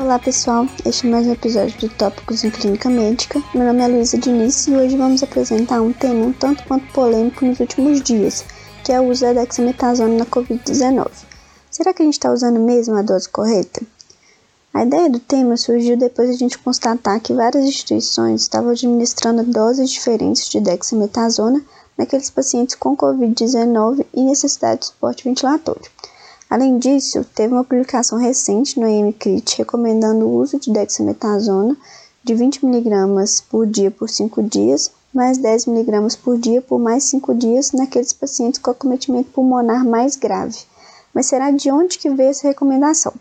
Olá pessoal, este é mais um episódio do Tópicos em Clínica Médica. Meu nome é Luísa Diniz e hoje vamos apresentar um tema um tanto quanto polêmico nos últimos dias, que é o uso da dexametasona na Covid-19. Será que a gente está usando mesmo a dose correta? A ideia do tema surgiu depois de a gente constatar que várias instituições estavam administrando doses diferentes de dexametasona naqueles pacientes com Covid-19 e necessidade de suporte ventilatório. Além disso, teve uma publicação recente no EMCrit recomendando o uso de dexametasona de 20 mg por dia por 5 dias, mais 10 mg por dia por mais 5 dias naqueles pacientes com acometimento pulmonar mais grave. Mas será de onde que veio essa recomendação?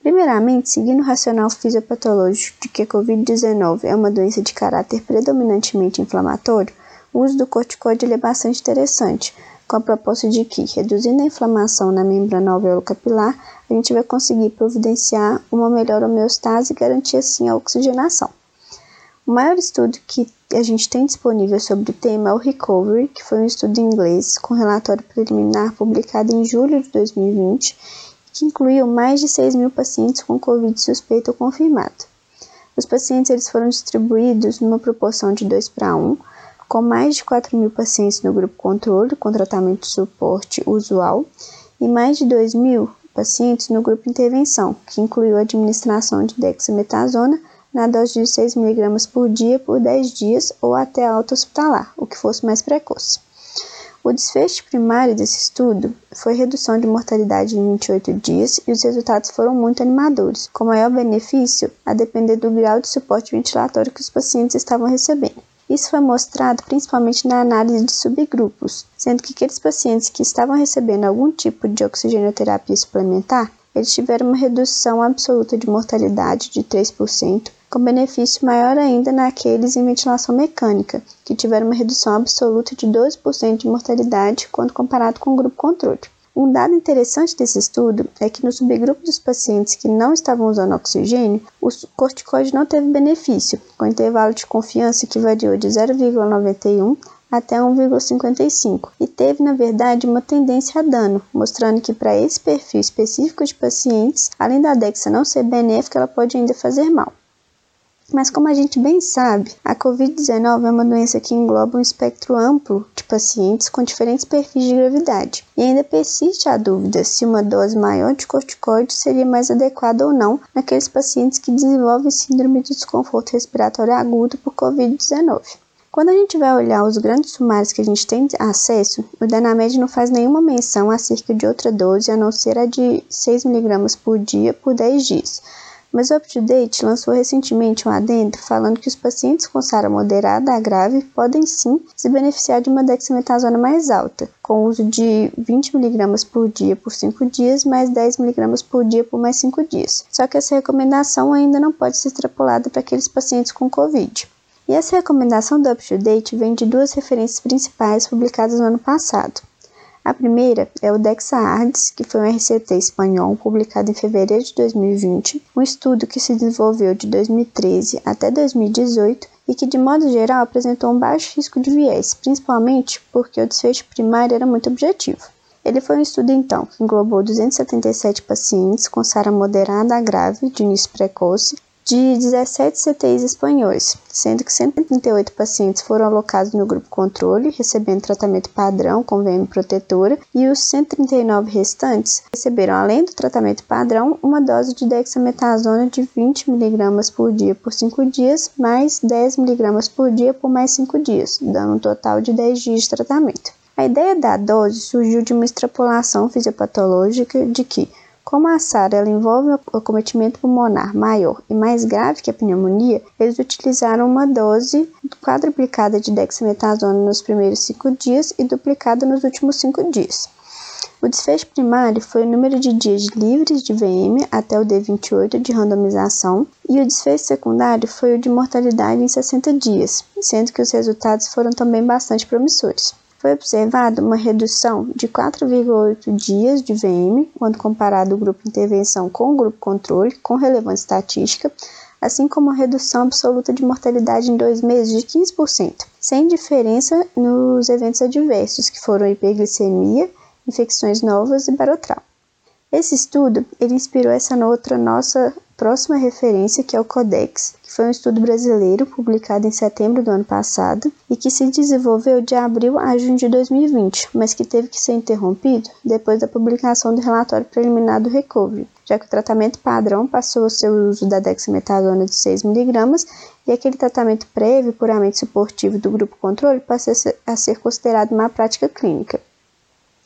Primeiramente, seguindo o racional fisiopatológico de que a COVID-19 é uma doença de caráter predominantemente inflamatório, o uso do corticoide é bastante interessante, com a proposta de que, reduzindo a inflamação na membrana alveolo-capilar, a gente vai conseguir providenciar uma melhor homeostase e garantir assim a oxigenação. O maior estudo que a gente tem disponível sobre o tema é o Recovery, que foi um estudo em inglês com relatório preliminar publicado em julho de 2020, que incluiu mais de 6 mil pacientes com Covid suspeito ou confirmado. Os pacientes eles foram distribuídos numa proporção de 2 para 1, com mais de 4 mil pacientes no grupo controle, com tratamento de suporte usual, e mais de 2 mil pacientes no grupo intervenção, que incluiu a administração de dexametasona na dose de 6 mg por dia por 10 dias ou até alta hospitalar, o que fosse mais precoce. O desfecho primário desse estudo foi redução de mortalidade em 28 dias e os resultados foram muito animadores, com maior benefício a depender do grau de suporte ventilatório que os pacientes estavam recebendo. Isso foi mostrado principalmente na análise de subgrupos, sendo que aqueles pacientes que estavam recebendo algum tipo de oxigenoterapia suplementar, eles tiveram uma redução absoluta de mortalidade de 3%, com benefício maior ainda naqueles em ventilação mecânica, que tiveram uma redução absoluta de 12% de mortalidade quando comparado com o grupo controle. Um dado interessante desse estudo é que no subgrupo dos pacientes que não estavam usando oxigênio, o corticoide não teve benefício, com intervalo de confiança que variou de 0,91 até 1,55 e teve, na verdade, uma tendência a dano, mostrando que para esse perfil específico de pacientes, além da DEXA não ser benéfica, ela pode ainda fazer mal. Mas como a gente bem sabe, a Covid-19 é uma doença que engloba um espectro amplo de pacientes com diferentes perfis de gravidade. E ainda persiste a dúvida se uma dose maior de corticoide seria mais adequada ou não naqueles pacientes que desenvolvem síndrome de desconforto respiratório agudo por Covid-19. Quando a gente vai olhar os grandes sumários que a gente tem acesso, o Danamed não faz nenhuma menção acerca de outra dose a não ser a de 6mg por dia por 10 dias. Mas o UpToDate lançou recentemente um adendo falando que os pacientes com SARA moderada a grave podem sim se beneficiar de uma dexametasona mais alta, com uso de 20mg por dia por 5 dias, mais 10mg por dia por mais 5 dias. Só que essa recomendação ainda não pode ser extrapolada para aqueles pacientes com Covid. E essa recomendação do UpToDate vem de duas referências principais publicadas no ano passado. A primeira é o DexaArds, que foi um RCT espanhol publicado em fevereiro de 2020, um estudo que se desenvolveu de 2013 até 2018 e que, de modo geral, apresentou um baixo risco de viés, principalmente porque o desfecho primário era muito objetivo. Ele foi um estudo, então, que englobou 277 pacientes com SARA moderada a grave de início precoce de 17 CTIs espanhóis, sendo que 138 pacientes foram alocados no grupo controle, recebendo tratamento padrão com VM protetora, e os 139 restantes receberam, além do tratamento padrão, uma dose de dexametasona de 20 mg por dia por 5 dias, mais 10 mg por dia por mais 5 dias, dando um total de 10 dias de tratamento. A ideia da dose surgiu de uma extrapolação fisiopatológica de que como a SARA ela envolve o acometimento pulmonar maior e mais grave que a pneumonia, eles utilizaram uma dose quadruplicada de dexametasona nos primeiros cinco dias e duplicada nos últimos cinco dias. O desfecho primário foi o número de dias livres de VM até o D28 de randomização, e o desfecho secundário foi o de mortalidade em 60 dias, sendo que os resultados foram também bastante promissores foi observada uma redução de 4,8 dias de VM quando comparado o grupo intervenção com o grupo controle, com relevância estatística, assim como uma redução absoluta de mortalidade em dois meses de 15%, sem diferença nos eventos adversos, que foram hiperglicemia, infecções novas e barotrauma. Esse estudo ele inspirou essa outra nossa próxima referência, que é o Codex, que foi um estudo brasileiro publicado em setembro do ano passado e que se desenvolveu de abril a junho de 2020, mas que teve que ser interrompido depois da publicação do relatório preliminar do Recovery, já que o tratamento padrão passou a ser o uso da dexametasona de 6mg e aquele tratamento prévio puramente suportivo do grupo controle passou a ser considerado uma prática clínica.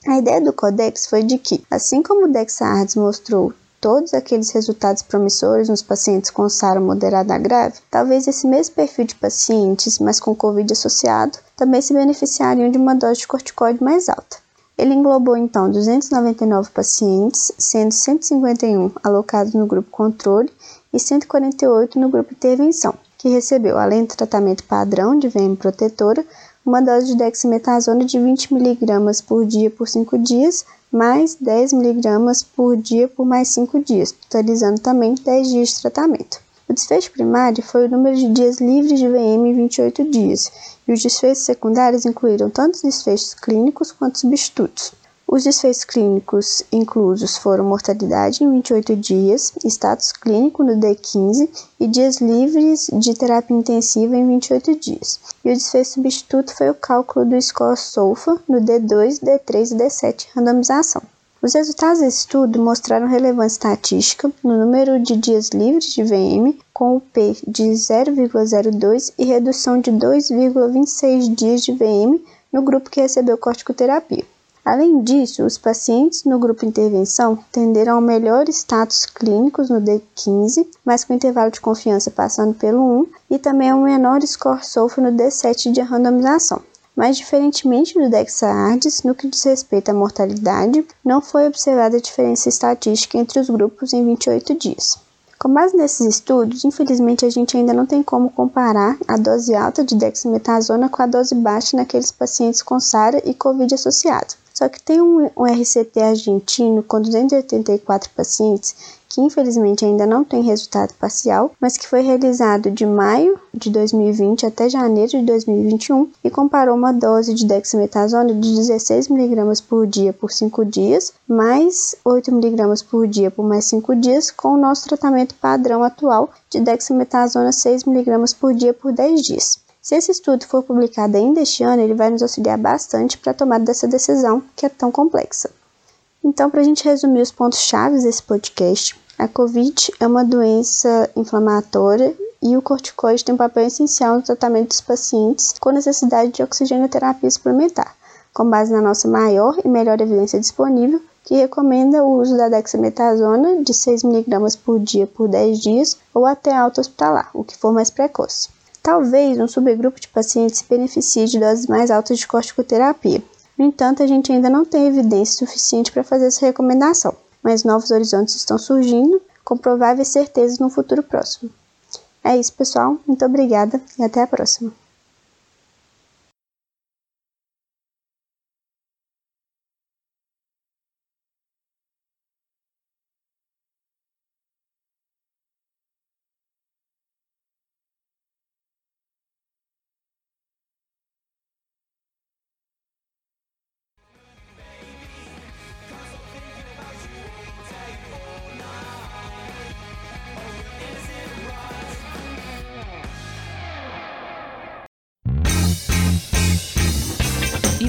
A ideia do Codex foi de que, assim como o Dexards mostrou todos aqueles resultados promissores nos pacientes com SARA moderada a grave, talvez esse mesmo perfil de pacientes, mas com Covid associado, também se beneficiariam de uma dose de corticoide mais alta. Ele englobou então 299 pacientes, sendo 151 alocados no grupo controle e 148 no grupo intervenção, que recebeu, além do tratamento padrão de VM protetora, uma dose de dexametasona de 20 mg por dia por 5 dias, mais 10 mg por dia por mais 5 dias, totalizando também 10 dias de tratamento. O desfecho primário foi o número de dias livres de VM em 28 dias, e os desfechos secundários incluíram tanto os desfechos clínicos quanto substitutos. Os desfechos clínicos inclusos foram mortalidade em 28 dias, status clínico no D15 e dias livres de terapia intensiva em 28 dias. E o desfecho substituto foi o cálculo do score SOFA no D2, D3 e D7 randomização. Os resultados desse estudo mostraram relevância estatística no número de dias livres de VM, com o P de 0,02 e redução de 2,26 dias de VM no grupo que recebeu corticoterapia. Além disso, os pacientes no grupo intervenção tenderam ao melhor status clínicos no D15, mas com intervalo de confiança passando pelo 1, e também ao menor score SOFA no D7 de randomização. Mas, diferentemente do Dexaardes, no que diz respeito à mortalidade, não foi observada diferença estatística entre os grupos em 28 dias. Com base nesses estudos, infelizmente a gente ainda não tem como comparar a dose alta de dexametasona com a dose baixa naqueles pacientes com SARA e COVID associado. Só que tem um, um RCT argentino com 284 pacientes que infelizmente ainda não tem resultado parcial, mas que foi realizado de maio de 2020 até janeiro de 2021 e comparou uma dose de dexametasona de 16mg por dia por 5 dias, mais 8mg por dia por mais 5 dias, com o nosso tratamento padrão atual de dexametasona 6mg por dia por 10 dias. Se esse estudo for publicado ainda este ano, ele vai nos auxiliar bastante para a tomada dessa decisão que é tão complexa. Então, para a gente resumir os pontos chaves desse podcast, a COVID é uma doença inflamatória e o corticoide tem um papel essencial no tratamento dos pacientes com necessidade de oxigenoterapia suplementar, com base na nossa maior e melhor evidência disponível, que recomenda o uso da dexametasona de 6mg por dia por 10 dias ou até alta hospitalar, o que for mais precoce. Talvez um subgrupo de pacientes se beneficie de doses mais altas de corticoterapia. No entanto, a gente ainda não tem evidência suficiente para fazer essa recomendação, mas novos horizontes estão surgindo, com prováveis certezas no futuro próximo. É isso, pessoal. Muito obrigada e até a próxima.